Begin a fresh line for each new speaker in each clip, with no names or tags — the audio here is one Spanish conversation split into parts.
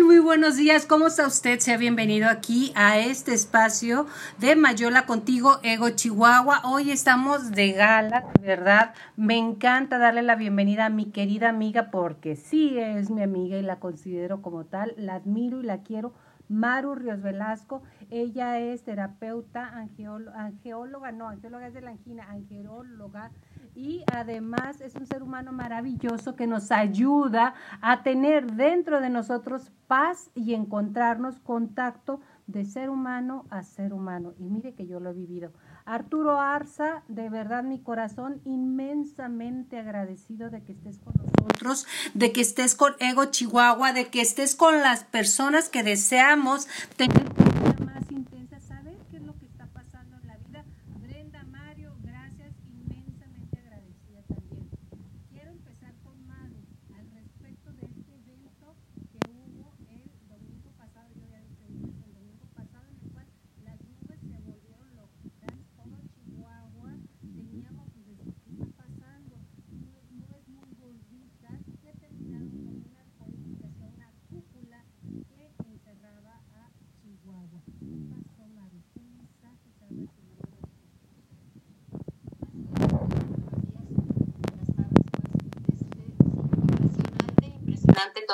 Muy buenos días. ¿Cómo está usted? Sea bienvenido aquí a este espacio de Mayola contigo, Ego Chihuahua. Hoy estamos de gala, verdad. Me encanta darle la bienvenida a mi querida amiga porque sí es mi amiga y la considero como tal. La admiro y la quiero. Maru Ríos Velasco. Ella es terapeuta, angeóloga, no, angeóloga es de la angina, angeóloga y además es un ser humano maravilloso que nos ayuda a tener dentro de nosotros paz y encontrarnos contacto de ser humano a ser humano. Y mire que yo lo he vivido. Arturo Arza, de verdad mi corazón inmensamente agradecido de que estés con nosotros, de que estés con Ego Chihuahua, de que estés con las personas que deseamos tener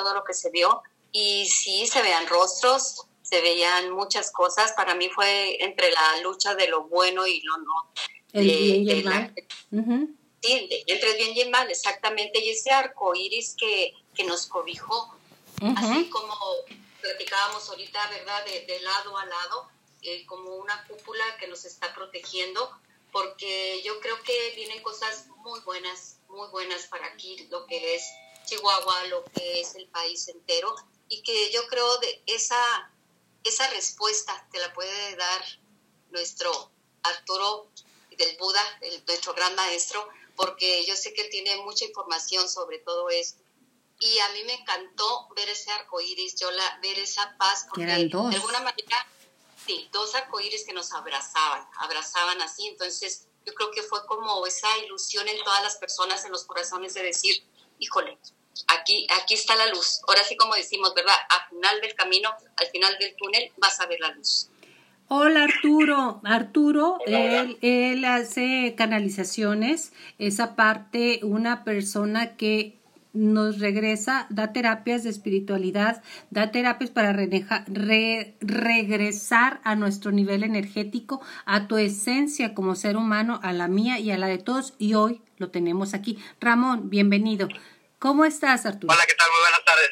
todo lo que se vio y sí se veían rostros, se veían muchas cosas. Para mí fue entre la lucha de lo bueno y lo no.
El bien y el mal.
Sí, entre el bien y el mal, exactamente. Y ese arco iris que, que nos cobijó, así como platicábamos ahorita, ¿verdad? De, lado a lado, eh, como una cúpula que nos está protegiendo, porque yo creo que vienen cosas muy buenas, muy buenas para aquí, lo que es Chihuahua, lo que es el país entero, y que yo creo de esa, esa respuesta te la puede dar nuestro Arturo del Buda, nuestro gran maestro, porque yo sé que él tiene mucha información sobre todo esto. Y a mí me encantó ver ese arco iris, yo la, ver esa paz, porque de alguna manera, sí, dos arcoíris que nos abrazaban, abrazaban así. Entonces, yo creo que fue como esa ilusión en todas las personas, en los corazones de decir, híjole, aquí, aquí está la luz. Ahora sí como decimos, ¿verdad? Al final del camino, al final del túnel, vas a ver la luz.
Hola Arturo, Arturo, Él, él hace canalizaciones, esa parte, una persona que nos regresa, da terapias de espiritualidad, da terapias para regresar a nuestro nivel energético, a tu esencia como ser humano, a la mía y a la de todos, y hoy lo tenemos aquí. Ramón, bienvenido. ¿Cómo estás, Arturo?
Hola, ¿qué tal? Muy buenas tardes.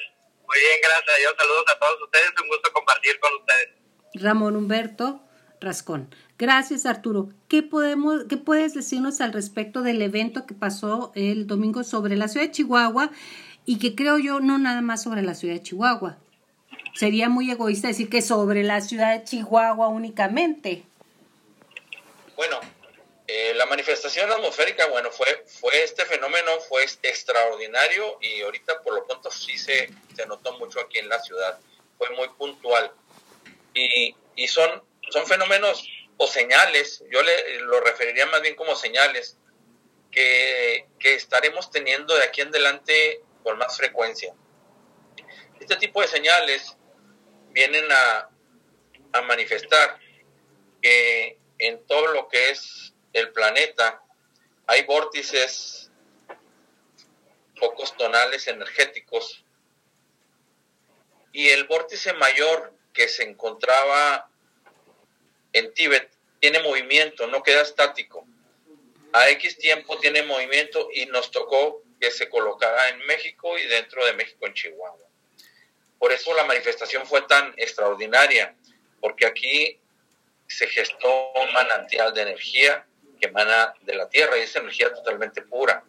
Muy bien, gracias a Dios. Saludos a todos ustedes. Un gusto compartir con ustedes.
Ramón Humberto Rascón. Gracias, Arturo. ¿Qué, podemos, ¿Qué puedes decirnos al respecto del evento que pasó el domingo sobre la ciudad de Chihuahua y que creo yo no nada más sobre la ciudad de Chihuahua? Sería muy egoísta decir que sobre la ciudad de Chihuahua únicamente.
Bueno, eh, la manifestación atmosférica, bueno, fue, fue este fenómeno, fue extraordinario y ahorita por lo pronto sí se, se notó mucho aquí en la ciudad. Fue muy puntual. Y, y son, son fenómenos o señales, yo le, lo referiría más bien como señales, que, que estaremos teniendo de aquí en adelante con más frecuencia. Este tipo de señales vienen a, a manifestar que en todo lo que es el planeta hay vórtices, focos tonales energéticos, y el vórtice mayor que se encontraba en Tíbet tiene movimiento, no queda estático. A X tiempo tiene movimiento y nos tocó que se colocara en México y dentro de México en Chihuahua. Por eso la manifestación fue tan extraordinaria, porque aquí se gestó un manantial de energía que emana de la Tierra y es energía totalmente pura.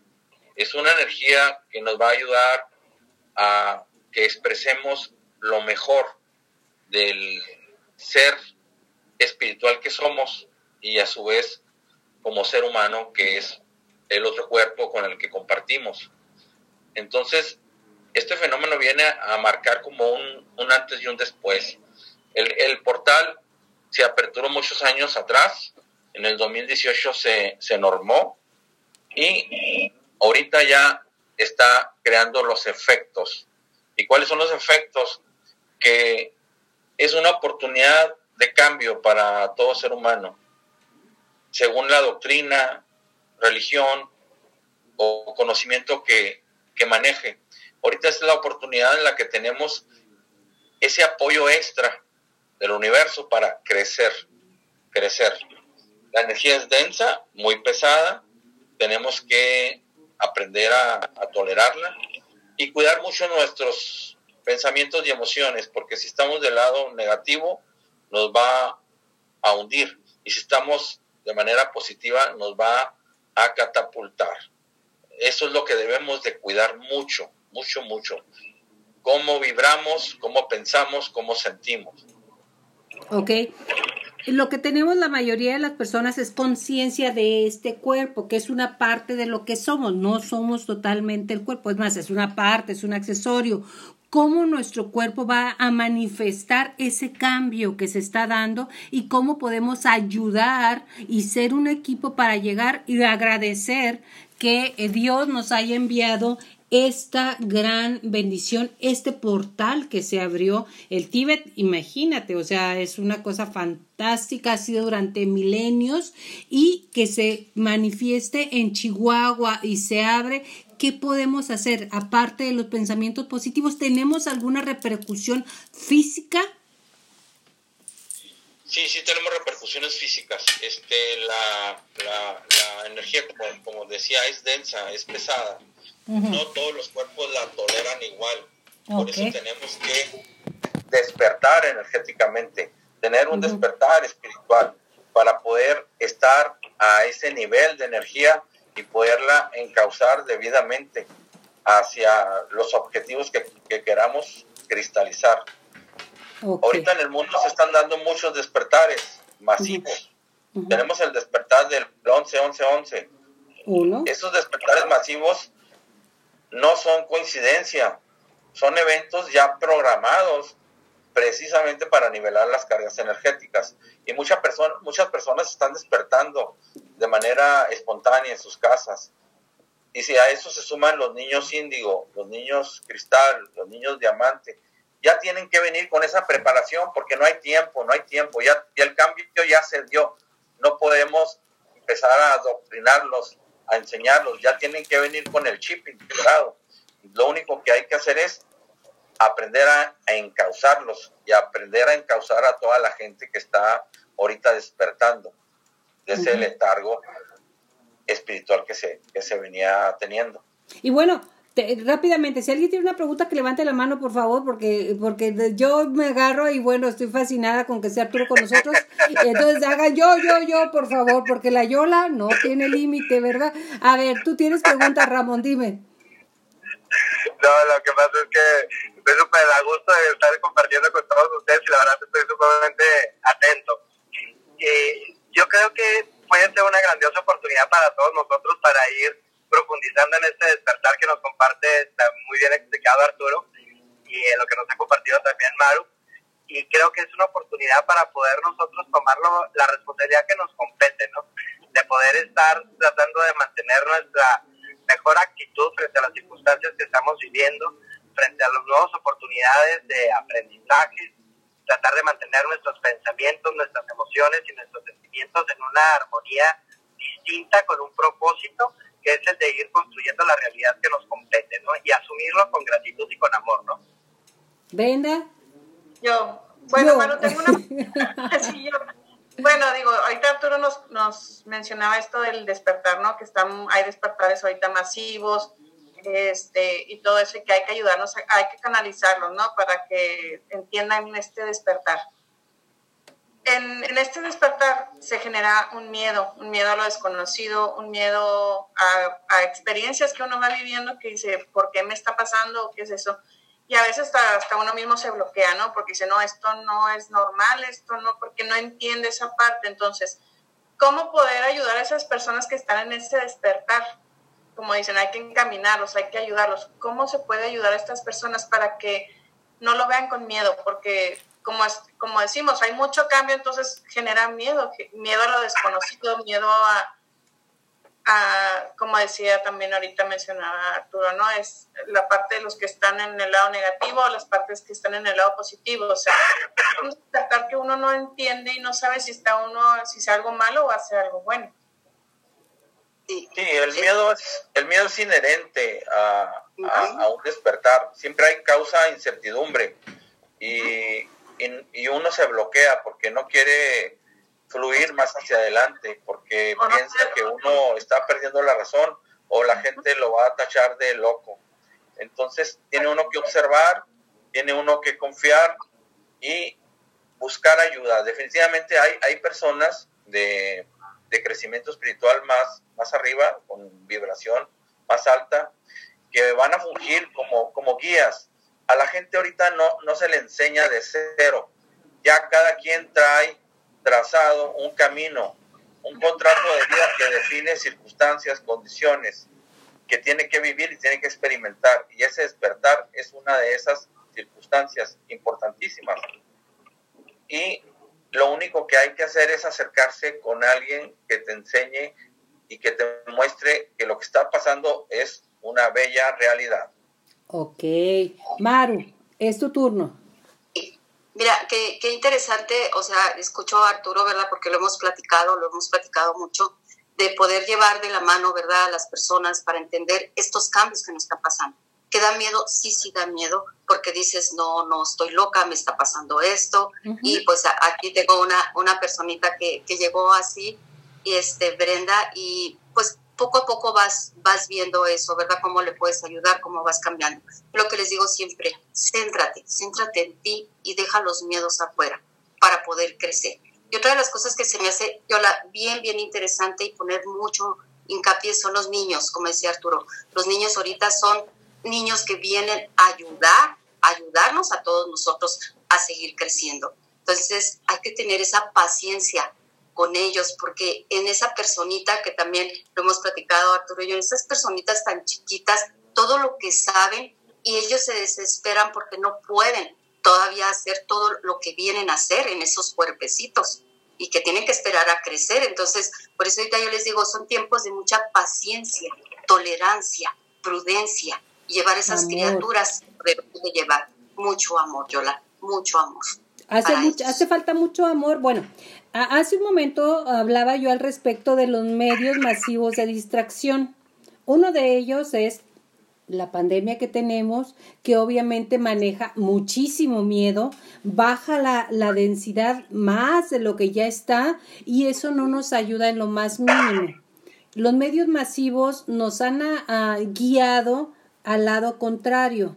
Es una energía que nos va a ayudar a que expresemos lo mejor del ser espiritual que somos y a su vez como ser humano que es el otro cuerpo con el que compartimos. Entonces, este fenómeno viene a marcar como un, un antes y un después. El, el portal se aperturó muchos años atrás, en el 2018 se, se normó y ahorita ya está creando los efectos. ¿Y cuáles son los efectos? que es una oportunidad de cambio para todo ser humano, según la doctrina, religión o conocimiento que, que maneje. Ahorita es la oportunidad en la que tenemos ese apoyo extra del universo para crecer, crecer. La energía es densa, muy pesada, tenemos que aprender a, tolerarla y cuidar mucho nuestros pensamientos y emociones, porque si estamos del lado negativo, nos va a hundir, y si estamos de manera positiva, nos va a catapultar. Eso es lo que debemos de cuidar mucho, mucho, mucho. Cómo vibramos, cómo pensamos, cómo sentimos.
Ok. Lo que tenemos la mayoría de las personas es conciencia de este cuerpo, que es una parte de lo que somos. No somos totalmente el cuerpo, es más, es una parte, es un accesorio. Cómo nuestro cuerpo va a manifestar ese cambio que se está dando y cómo podemos ayudar y ser un equipo para llegar y agradecer que Dios nos haya enviado esta gran bendición, este portal que se abrió el Tíbet, imagínate, o sea, es una cosa fantástica, ha sido durante milenios y que se manifieste en Chihuahua y se abre. ¿Qué podemos hacer aparte de los pensamientos positivos? ¿Tenemos alguna repercusión física?
Sí, sí tenemos repercusiones físicas. Este, la, la, energía, como, como decía, es densa, es pesada no todos los cuerpos la toleran igual. Por eso tenemos que despertar energéticamente, tener un despertar espiritual para poder estar a ese nivel de energía y poderla encauzar debidamente hacia los objetivos que, queramos cristalizar. Ahorita en el mundo se están dando muchos despertares masivos. Tenemos el despertar del 11-11-11. Esos despertares masivos no son coincidencia, son eventos ya programados precisamente para nivelar las cargas energéticas. Y muchas personas, muchas personas están despertando de manera espontánea en sus casas. Y si a eso se suman los niños índigo, los niños cristal, los niños diamante, ya tienen que venir con esa preparación porque no hay tiempo, no hay tiempo, ya, ya el cambio ya se dio. No podemos empezar a adoctrinarlos a enseñarlos, ya tienen que venir con el chip integrado. Lo único que hay que hacer es aprender a, encauzarlos y aprender a encauzar a toda la gente que está ahorita despertando de ese letargo espiritual que se, que se venía teniendo.
Y bueno, rápidamente, si alguien tiene una pregunta, que levante la mano, por favor, porque, porque yo me agarro y bueno, estoy fascinada con que sea Arturo con nosotros. Entonces hagan yo, yo, yo, por favor, porque la Yola no tiene límite, ¿verdad? A ver, tú tienes preguntas, Ramón, dime.
No, lo que pasa es que estoy súper a gusto de estar compartiendo con todos ustedes y la verdad estoy sumamente atento. Y yo creo que puede ser una grandiosa oportunidad para todos nosotros para ir profundizando en este despertar que nos comparte, está muy bien explicado Arturo, y lo que nos ha compartido también Maru, y creo que es una oportunidad para poder nosotros tomarlo la responsabilidad que nos compete, ¿no? De poder estar tratando de mantener nuestra mejor actitud frente a las circunstancias que estamos viviendo, frente a las nuevas oportunidades de aprendizaje, tratar de mantener nuestros pensamientos, nuestras emociones y nuestros sentimientos en una armonía distinta, con un propósito que es el de ir construyendo la realidad que nos compete, ¿no? Y asumirlo con gratitud y con amor, ¿no?
Brenda.
Yo. Bueno, bueno, tengo una... Bueno, digo, ahorita Arturo nos, nos mencionaba esto del despertar, ¿no? Que están, hay despertares ahorita masivos, este, y todo eso, y que hay que ayudarnos, hay que canalizarlos, ¿no? Para que entiendan este despertar en, este despertar se genera un miedo, un miedo a lo desconocido, un miedo a, experiencias que uno va viviendo que dice, ¿por qué me está pasando? ¿Qué es eso? Y a veces hasta, hasta uno mismo se bloquea, ¿no? Porque dice, no, esto no es normal, esto no, porque no entiende esa parte. Entonces, ¿cómo poder ayudar a esas personas que están en ese despertar? Como dicen, hay que encaminarlos, hay que ayudarlos. ¿Cómo se puede ayudar a estas personas para que no lo vean con miedo? Porque como, como decimos, hay mucho cambio, entonces genera miedo, miedo a lo desconocido, miedo a, como decía también ahorita mencionaba Arturo, ¿no? Es la parte de los que están en el lado negativo o las partes que están en el lado positivo. O sea, tratar que uno no entiende y no sabe si está uno, si es algo malo o hace algo bueno.
Sí, el miedo es, el miedo es inherente a, un despertar. Siempre hay causa incertidumbre uno se bloquea porque no quiere fluir más hacia adelante, porque piensa que uno está perdiendo la razón o la gente lo va a tachar de loco. Entonces tiene uno que observar, tiene uno que confiar y buscar ayuda. Definitivamente hay, hay personas de, de crecimiento espiritual más, más arriba, con vibración más alta, que van a fungir como, como guías. A la gente ahorita no, no se le enseña de cero. Ya cada quien trae trazado un camino, un contrato de vida que define circunstancias, condiciones que tiene que vivir y tiene que experimentar. Y ese despertar es una de esas circunstancias importantísimas. Y lo único que hay que hacer es acercarse con alguien que te enseñe y que te muestre que lo que está pasando es una bella realidad.
Ok. Maru, es tu turno.
Mira, qué, qué interesante, o sea, escucho a Arturo, ¿verdad? Porque lo hemos platicado, lo hemos platicado mucho, de poder llevar de la mano, ¿verdad?, a las personas para entender estos cambios que nos están pasando. ¿Que da miedo? Sí, sí da miedo, porque dices, no, no estoy loca, me está pasando esto. Y pues aquí tengo una, una personita que, que llegó así, y este, Brenda, y pues poco a poco vas, vas viendo eso, ¿verdad? Cómo le puedes ayudar, cómo vas cambiando. Lo que les digo siempre, céntrate, céntrate en ti y deja los miedos afuera para poder crecer. Y otra de las cosas que se me hace, la bien, bien interesante y poner mucho hincapié son los niños, como decía Arturo. Los niños ahorita son niños que vienen a ayudar, a ayudarnos a todos nosotros a seguir creciendo. Entonces hay que tener esa paciencia, con ellos, porque en esa personita que también lo hemos platicado Arturo y yo, en esas personitas tan chiquitas, todo lo que saben y ellos se desesperan porque no pueden todavía hacer todo lo que vienen a hacer en esos cuerpecitos y que tienen que esperar a crecer. Entonces, por eso ahorita yo les digo, son tiempos de mucha paciencia, tolerancia, prudencia, llevar esas criaturas, pero de llevar mucho amor, Yola, mucho amor.
Hace, hace falta mucho amor. Bueno, Hace un momento hablaba yo al respecto de los medios masivos de distracción. Uno de ellos es la pandemia que tenemos, que obviamente maneja muchísimo miedo, baja la, la, densidad más de lo que ya está y eso no nos ayuda en lo más mínimo. Los medios masivos nos han ah, guiado al lado contrario.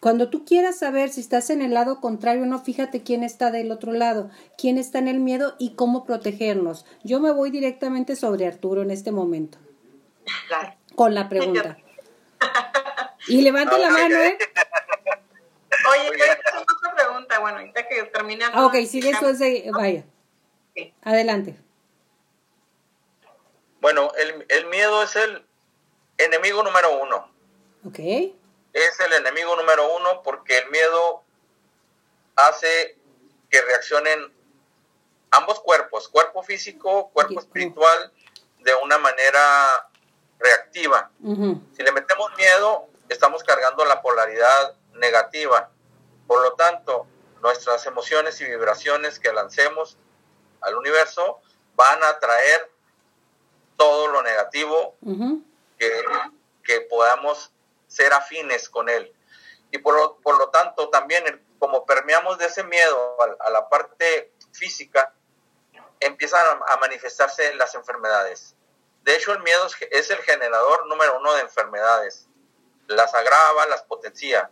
Cuando tú quieras saber si estás en el lado contrario o no, fíjate quién está del otro lado, quién está en el miedo y cómo protegernos. Yo me voy directamente sobre Arturo en este momento. Con la pregunta. Y levante la mano, ¿eh?
Oye, tengo otra pregunta. Bueno, ahorita que termine.
Ah, ok, sigue entonces, vaya. Adelante.
Bueno, el, el miedo es el enemigo número uno.
Ok
es el enemigo número uno porque el miedo hace que reaccionen ambos cuerpos, cuerpo físico, cuerpo espiritual, de una manera reactiva. Si le metemos miedo, estamos cargando la polaridad negativa. Por lo tanto, nuestras emociones y vibraciones que lancemos al universo van a traer todo lo negativo que, que podamos ser afines con Él. Y por lo, por lo tanto, también como permeamos de ese miedo a, la parte física, empiezan a, manifestarse las enfermedades. De hecho, el miedo es, el generador número uno de enfermedades. Las agrava, las potencia.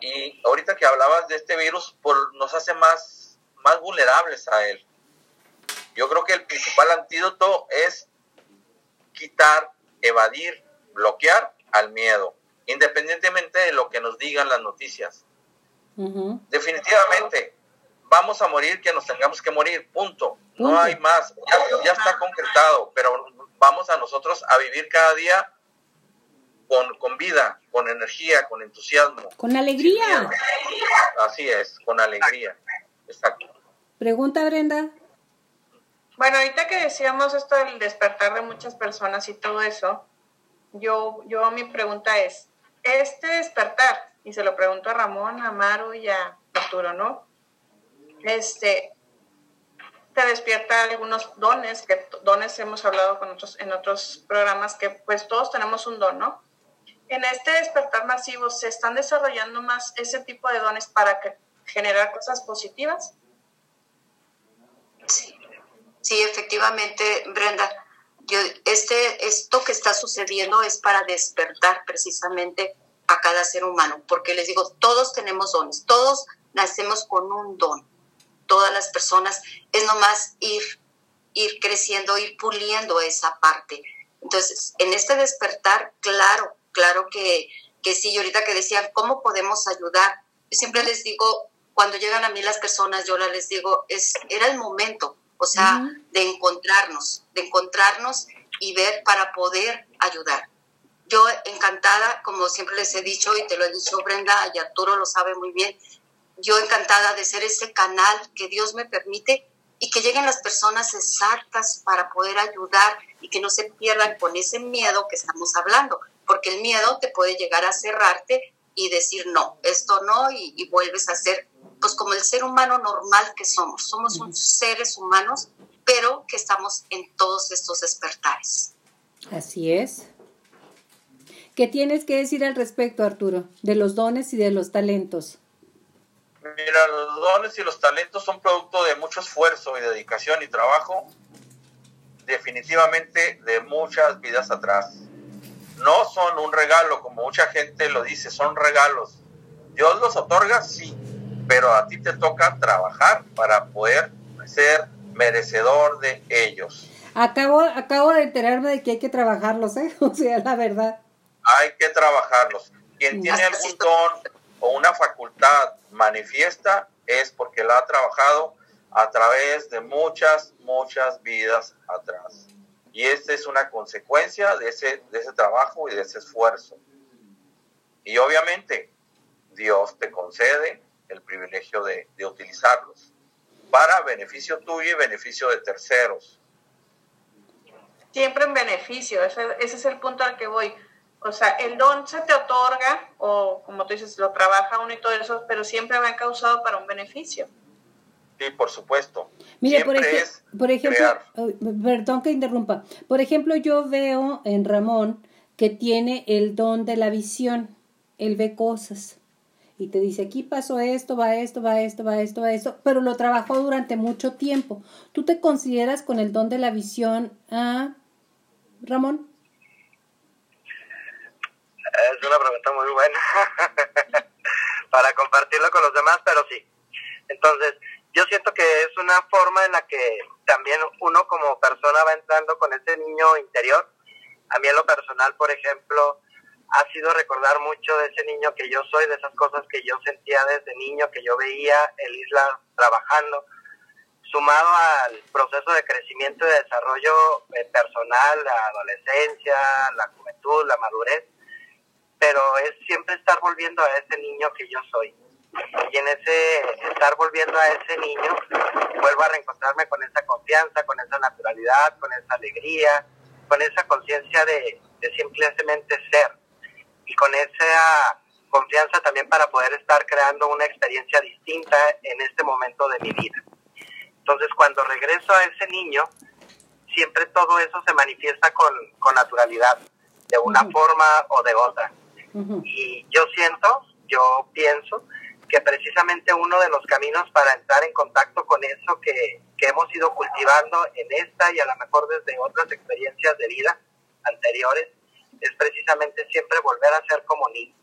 Y ahorita que hablabas de este virus, nos hace más, más vulnerables a él. Yo creo que el principal antídoto es quitar, evadir, bloquear al miedo, independientemente de lo que nos digan las noticias. Definitivamente, vamos a morir que nos tengamos que morir, punto. No hay más, ya, está concretado, pero vamos a nosotros a vivir cada día con, con vida, con energía, con entusiasmo.
Con alegría.
Así es, con alegría. Exacto.
Pregunta, Brenda.
Bueno, ahorita que decíamos esto del despertar de muchas personas y todo eso, yo, yo mi pregunta es, este despertar, y se lo pregunto a Ramón, a Maru y a Arturo, ¿no? Este, te despierta algunos dones, que dones hemos hablado con otros, en otros programas, que pues todos tenemos un don, ¿no? En este despertar masivo, ¿se están desarrollando más ese tipo de dones para generar cosas positivas?
Sí, sí efectivamente, Brenda. Yo, este, esto que está sucediendo es para despertar precisamente a cada ser humano, porque les digo, todos tenemos dones, todos nacemos con un don todas las personas, es nomás ir, ir creciendo, ir puliendo esa parte. Entonces, en este despertar, claro, claro que, que sí, y ahorita que decían, ¿cómo podemos ayudar? Yo siempre les digo, cuando llegan a mí las personas, yo les digo, es, era el momento, o sea, de encontrarnos, de encontrarnos y ver para poder ayudar. Yo encantada, como siempre les he dicho y te lo he dicho Brenda y Arturo lo sabe muy bien, yo encantada de ser ese canal que Dios me permite y que lleguen las personas exactas para poder ayudar y que no se pierdan con ese miedo que estamos hablando, porque el miedo te puede llegar a cerrarte y decir no, esto no, y, vuelves a ser pues como el ser humano normal que somos. Somos seres humanos, pero que estamos en todos estos despertares.
Así es. ¿Qué tienes que decir al respecto, Arturo, de los dones y de los talentos?
Mira, los dones y los talentos son producto de mucho esfuerzo y dedicación y trabajo, definitivamente de muchas vidas atrás. No son un regalo, como mucha gente lo dice, son regalos. Dios los otorga, sí, pero a ti te toca trabajar para poder ser merecedor de ellos.
Acabo, acabo de enterarme de que hay que trabajarlos, ¿eh? O sea, la verdad.
Hay que trabajarlos. Quien tiene algún don o una facultad manifiesta es porque la ha trabajado a través de muchas, muchas vidas atrás. Y esta es una consecuencia de ese, de ese trabajo y de ese esfuerzo. Y obviamente Dios te concede el privilegio de, de utilizarlos para beneficio tuyo y beneficio de terceros.
Siempre en beneficio, ese, ese es el punto al que voy o sea, el don se te otorga, o como tú dices, lo trabaja uno y todo eso, pero siempre va causado para un beneficio.
Sí, por supuesto.
Mire, por, por, ejemplo, perdón que interrumpa. Por ejemplo, yo veo en Ramón que tiene el don de la visión. Él ve cosas y te dice, aquí pasó esto, va esto, va esto, va esto, va esto, pero lo trabajó durante mucho tiempo. ¿Tú te consideras con el don de la visión, ah, Ramón?
Es una pregunta muy buena para compartirlo con los demás, pero sí. Entonces, yo siento que es una forma en la que también uno como persona va entrando con ese niño interior. A mí en lo personal, por ejemplo, ha sido recordar mucho de ese niño que yo soy, de esas cosas que yo sentía desde niño, que yo veía el Isla trabajando, sumado al proceso de crecimiento y desarrollo eh, personal, la adolescencia, la juventud, la madurez pero es siempre estar volviendo a ese niño que yo soy. Y en ese estar volviendo a ese niño, vuelvo a reencontrarme con esa confianza, con esa naturalidad, con esa alegría, con esa conciencia de, simplemente ser. Y con esa confianza también para poder estar creando una experiencia distinta en este momento de mi vida. Entonces, cuando regreso a ese niño, siempre todo eso se manifiesta con, con naturalidad, de una forma o de otra. Y yo siento, yo pienso que precisamente uno de los caminos para entrar en contacto con eso que, que hemos ido cultivando en esta y a lo mejor desde otras experiencias de vida anteriores es precisamente siempre volver a ser como niños.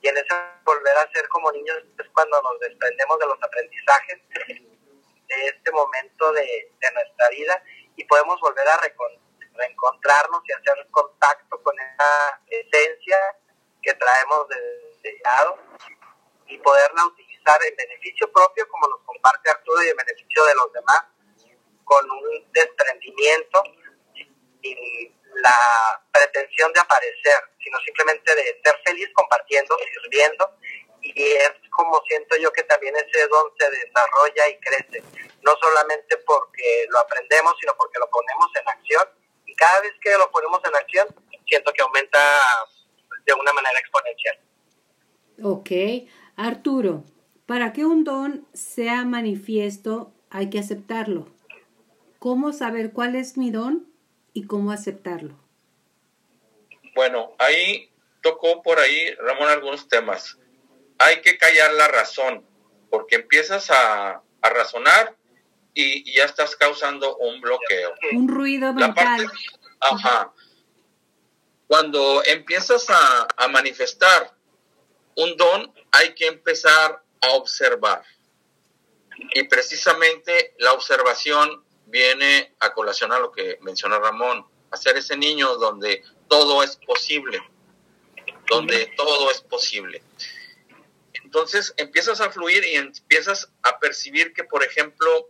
Y en ese volver a ser como niños es cuando nos desprendemos de los aprendizajes de este momento de, de nuestra vida y podemos volver a reencontrarnos y hacer contacto con esa esencia que traemos desde lado y poderla utilizar en beneficio propio, como nos comparte Arturo, y en beneficio de los demás, con un desprendimiento y la pretensión de aparecer, sino simplemente de ser feliz compartiendo, sirviendo y es como siento yo que también ese don se desarrolla y crece, no solamente porque lo aprendemos, sino porque lo ponemos en acción y cada vez que lo ponemos en acción siento que aumenta de una manera exponencial.
Ok, Arturo, para que un don sea manifiesto hay que aceptarlo. ¿Cómo saber cuál es mi don y cómo aceptarlo?
Bueno, ahí tocó por ahí, Ramón, algunos temas. Hay que callar la razón, porque empiezas a, razonar y, ya estás causando un bloqueo.
Un ruido mental.
ajá. Cuando empiezas a, a manifestar un don, hay que empezar a observar. Y precisamente la observación viene a colación a lo que menciona Ramón, hacer ese niño donde todo es posible, donde todo es posible. Entonces empiezas a fluir y empiezas a percibir que, por ejemplo,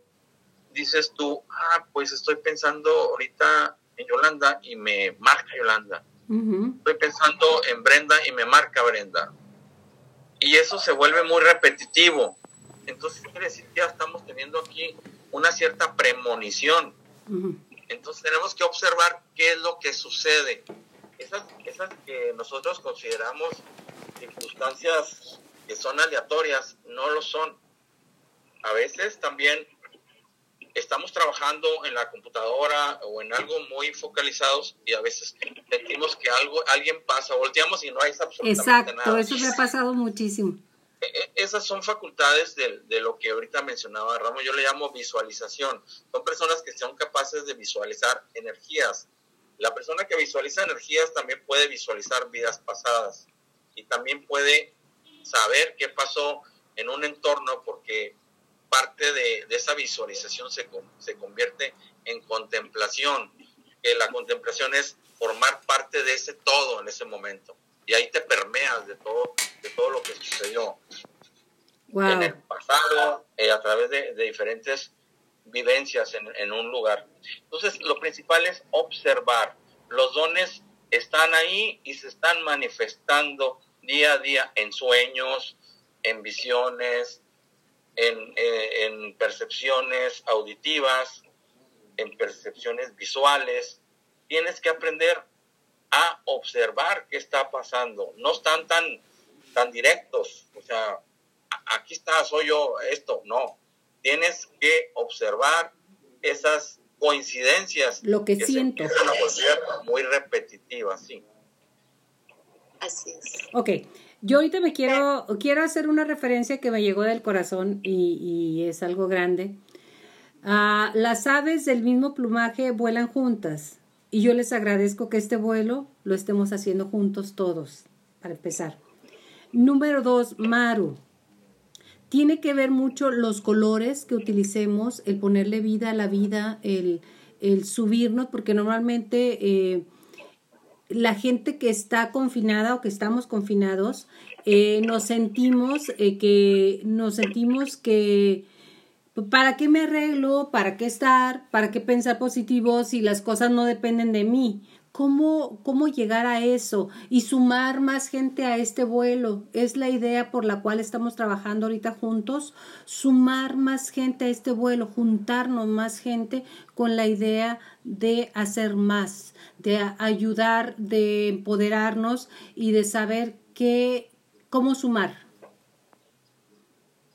dices tú, ah, pues estoy pensando ahorita en Yolanda y me marca Yolanda. Estoy pensando en Brenda y me marca Brenda. Y eso se vuelve muy repetitivo. Entonces quiere decir que ya estamos teniendo aquí una cierta premonición. Entonces tenemos que observar qué es lo que sucede. Esas, esas que nosotros consideramos circunstancias que son aleatorias, no lo son. A veces también estamos trabajando en la computadora o en algo muy focalizados y a veces sentimos que algo alguien pasa, volteamos y no hay absolutamente
Exacto, nada. Exacto, eso me ha pasado muchísimo.
E, e, esas son facultades de, lo que ahorita mencionaba Ramos, yo le llamo visualización. Son personas que son capaces de visualizar energías. La persona que visualiza energías también puede visualizar vidas pasadas y también puede saber qué pasó en un entorno porque parte de, esa visualización se, se convierte en contemplación, que la contemplación es formar parte de ese todo en ese momento. Y ahí te permeas de todo, de todo lo que sucedió en el pasado, eh, a través de, diferentes vivencias en, en, un lugar. Entonces, lo principal es observar. Los dones están ahí y se están manifestando día a día en sueños, en visiones, eh, en, percepciones auditivas, en percepciones visuales. Tienes que aprender a observar qué está pasando. No están tan, tan directos, o sea, aquí está, soy yo, esto, no. Tienes que observar esas coincidencias.
Lo que, siento.
muy repetitivas, sí.
Así es.
Ok. Yo ahorita me quiero, quiero hacer una referencia que me llegó del corazón y, es algo grande. Ah, las aves del mismo plumaje vuelan juntas y yo les agradezco que este vuelo lo estemos haciendo juntos todos, para empezar. Número dos, Maru. Tiene que ver mucho los colores que utilicemos, el ponerle vida a la vida, el, el subirnos, porque normalmente eh, la gente que está confinada o que estamos confinados, eh, nos sentimos eh, que, nos sentimos que, ¿para qué me arreglo? ¿Para qué estar? ¿Para qué pensar positivo si las cosas no dependen de mí? ¿Cómo, ¿Cómo llegar a eso y sumar más gente a este vuelo? Es la idea por la cual estamos trabajando ahorita juntos, sumar más gente a este vuelo, juntarnos más gente con la idea de hacer más, de ayudar, de empoderarnos y de saber qué, cómo sumar.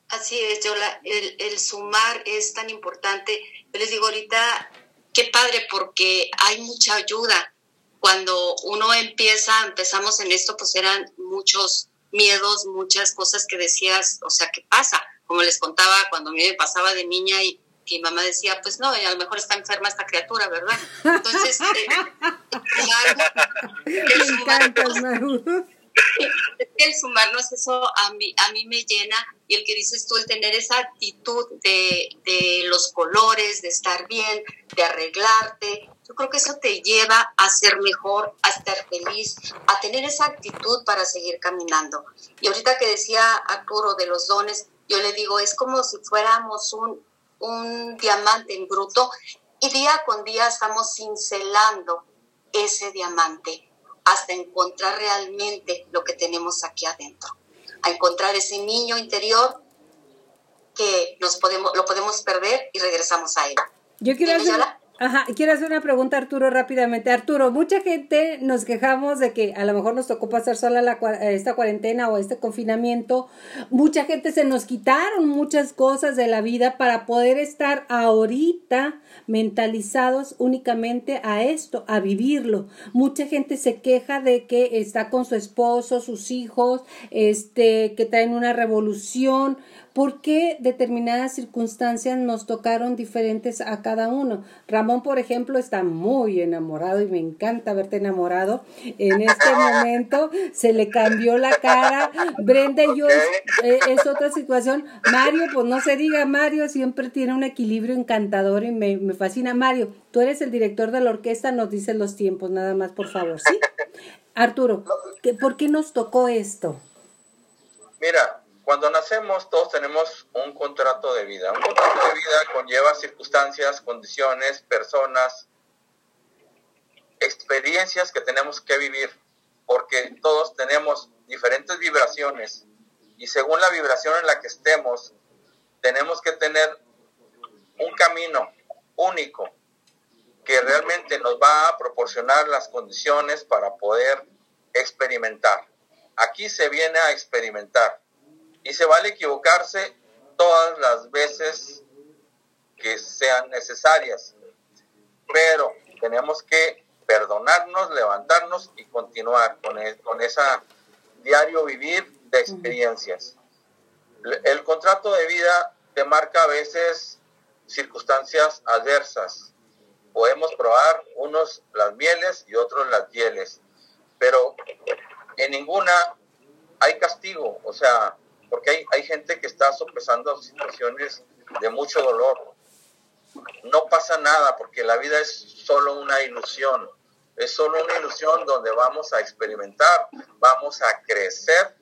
Así es, Yola, el, el sumar es tan importante. Yo les digo ahorita, qué padre porque hay mucha ayuda cuando uno empieza, empezamos en esto, pues eran muchos miedos, muchas cosas que decías, o sea, ¿qué pasa? Como les contaba cuando me pasaba de niña y mi mamá decía, pues no, a lo mejor está enferma esta criatura, ¿verdad? Entonces, eh, sumarnos, el sumarnos, eso a mí, a mí me llena y el que dices tú, el tener esa actitud de, de los colores, de estar bien, de arreglarte, yo creo que eso te lleva a ser mejor, a estar feliz, a tener esa actitud para seguir caminando. Y ahorita que decía Arturo de los dones, yo le digo, es como si fuéramos un, un diamante en bruto y día con día estamos cincelando ese diamante hasta encontrar realmente lo que tenemos aquí adentro. a encontrar ese niño interior que nos podemos, lo podemos perder y regresamos a él.
Yo quiero hacer, Ajá, quiero hacer una pregunta, Arturo, rápidamente. Arturo, mucha gente nos quejamos de que a lo mejor nos tocó pasar sola la, esta cuarentena o este confinamiento. Mucha gente se nos quitaron muchas cosas de la vida para poder estar ahorita mentalizados únicamente a esto, a vivirlo. Mucha gente se queja de que está con su esposo, sus hijos, este, que traen una revolución ¿Por qué determinadas circunstancias nos tocaron diferentes a cada uno? Ramón, por ejemplo, está muy enamorado y me encanta verte enamorado. En este momento se le cambió la cara. Brenda y yo eh, es, otra situación. Mario, pues no se diga, Mario siempre tiene un equilibrio encantador y me, me fascina. Mario, tú eres el director de la orquesta, nos dices los tiempos, nada más, por favor, ¿sí? Arturo, ¿por qué nos tocó esto?
Mira, cuando nacemos todos tenemos un contrato de vida. Un contrato de vida conlleva circunstancias, condiciones, personas, experiencias que tenemos que vivir, porque todos tenemos diferentes vibraciones y según la vibración en la que estemos, tenemos que tener un camino único que realmente nos va a proporcionar las condiciones para poder experimentar. Aquí se viene a experimentar y se vale equivocarse todas las veces que sean necesarias, pero tenemos que perdonarnos, levantarnos y continuar con, el, con esa diario vivir de experiencias. El contrato de vida te marca a veces circunstancias adversas. Podemos probar unos las mieles y otros las hieles, pero en ninguna hay castigo, o sea, porque hay, hay gente que está sopesando situaciones de mucho dolor. No pasa nada porque la vida es solo una ilusión, es solo una ilusión donde vamos a experimentar, vamos a crecer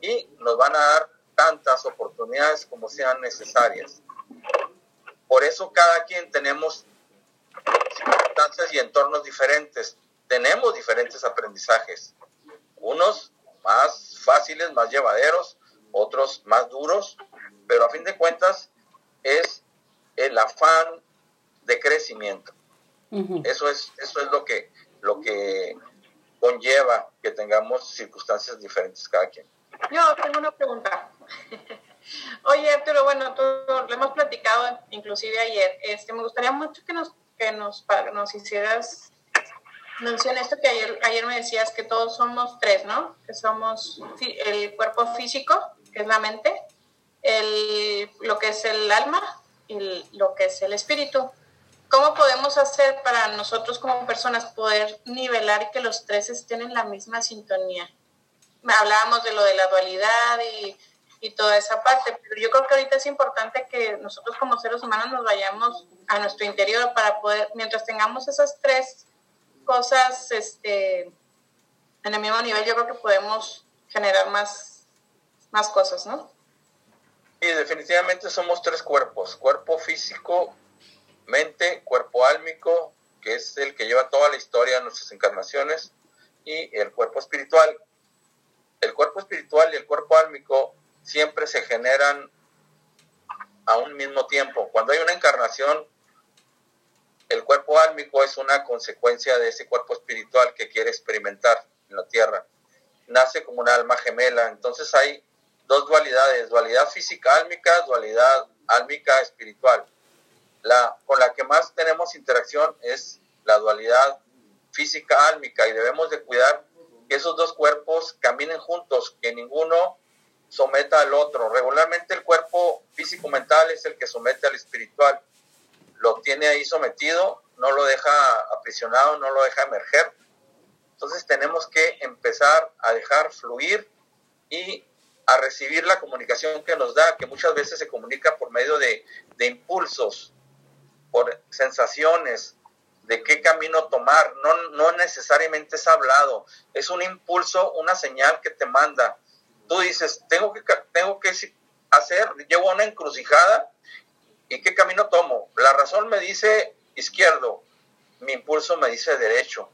y nos van a dar tantas oportunidades como sean necesarias. Por eso cada quien tenemos circunstancias y entornos diferentes, tenemos diferentes aprendizajes, unos más fáciles, más llevaderos, otros más duros, pero a fin de cuentas es el afán de crecimiento. Eso es eso es lo que lo que conlleva que tengamos circunstancias diferentes cada quien.
Yo tengo una pregunta. Oye, Arturo, bueno, tú lo hemos platicado inclusive ayer. Este, me gustaría mucho que nos que nos, nos hicieras mención esto que ayer, ayer me decías que todos somos tres, ¿no? Que somos el cuerpo físico, que es la mente, el, lo que es el alma y lo que es el espíritu. ¿Cómo podemos hacer para nosotros como personas poder nivelar y que los tres estén en la misma sintonía? Hablábamos de lo de la dualidad y, y toda esa parte, pero yo creo que ahorita es importante que nosotros como seres humanos nos vayamos a nuestro interior para poder, mientras tengamos esas tres cosas este, en el mismo nivel, yo creo que podemos generar más más cosas, ¿no?
Sí, definitivamente somos tres cuerpos, cuerpo físico, mente, cuerpo álmico, que es el que lleva toda la historia de nuestras encarnaciones, y el cuerpo espiritual. El cuerpo espiritual y el cuerpo álmico siempre se generan a un mismo tiempo. Cuando hay una encarnación, el cuerpo álmico es una consecuencia de ese cuerpo espiritual que quiere experimentar en la tierra. Nace como una alma gemela, entonces hay dos dualidades, dualidad física álmica, dualidad álmica espiritual. La con la que más tenemos interacción es la dualidad física álmica y debemos de cuidar que esos dos cuerpos caminen juntos, que ninguno someta al otro. Regularmente el cuerpo físico-mental es el que somete al espiritual. Lo tiene ahí sometido, no lo deja aprisionado, no lo deja emerger. Entonces tenemos que empezar a dejar fluir y a recibir la comunicación que nos da, que muchas veces se comunica por medio de, impulsos, por sensaciones, de qué camino tomar. No, no necesariamente es hablado, es un impulso, una señal que te manda. Tú dices, tengo que, tengo que hacer, llevo una encrucijada y qué camino tomo. La razón me dice izquierdo, mi impulso me dice derecho.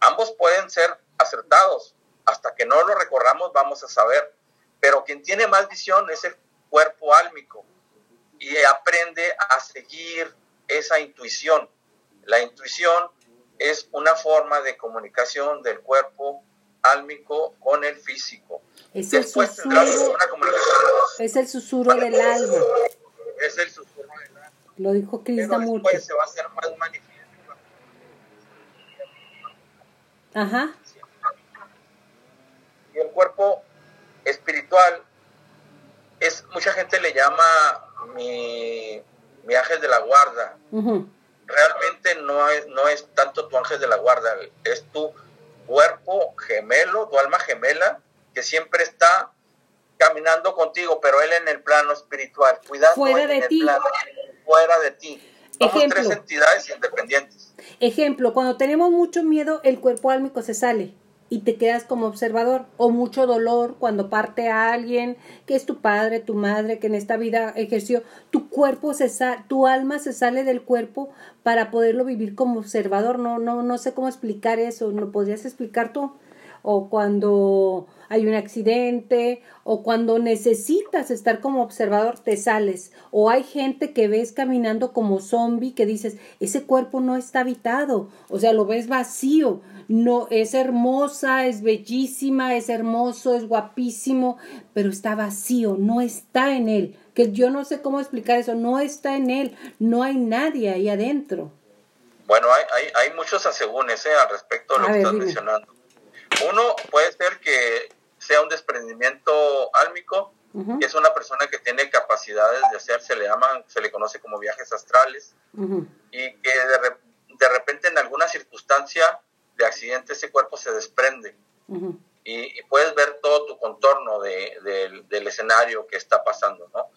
Ambos pueden ser acertados, hasta que no lo recorramos vamos a saber. Pero quien tiene más visión es el cuerpo álmico y aprende a seguir esa intuición. La intuición es una forma de comunicación del cuerpo álmico con el físico.
Es el susurro, es el susurro del alma.
Es el susurro del alma.
Lo dijo
Krishnamurti. Después se va a hacer más manifiesto.
Ajá.
El cuerpo espiritual es mucha gente le llama mi, mi ángel de la guarda. Realmente no es, no es tanto tu ángel de la guarda, es tu cuerpo gemelo, tu alma gemela, que siempre está caminando contigo, pero él en el plano espiritual, cuidando
fuera de ti.
fuera de ti. Somos tres entidades independientes.
Ejemplo, cuando tenemos mucho miedo, el cuerpo álmico se sale y te quedas como observador o mucho dolor cuando parte a alguien que es tu padre, tu madre, que en esta vida ejerció, tu cuerpo se sale, tu alma se sale del cuerpo para poderlo vivir como observador. No no no sé cómo explicar eso, ¿no podrías explicar tú? O cuando hay un accidente o cuando necesitas estar como observador te sales. O hay gente que ves caminando como zombie que dices ese cuerpo no está habitado o sea lo ves vacío. No es hermosa es bellísima es hermoso es guapísimo pero está vacío no está en él. Que yo no sé cómo explicar eso no está en él no hay nadie ahí adentro.
Bueno hay, hay, hay muchos asegúnes ¿eh? al respecto de lo que estás mencionando uno puede ser que sea un desprendimiento álmico, es una persona que tiene capacidades de hacer, se le llaman, se le conoce como viajes astrales, y que de, repente en alguna circunstancia de accidente ese cuerpo se desprende. y, puedes ver todo tu contorno de, del escenario que está pasando, ¿no?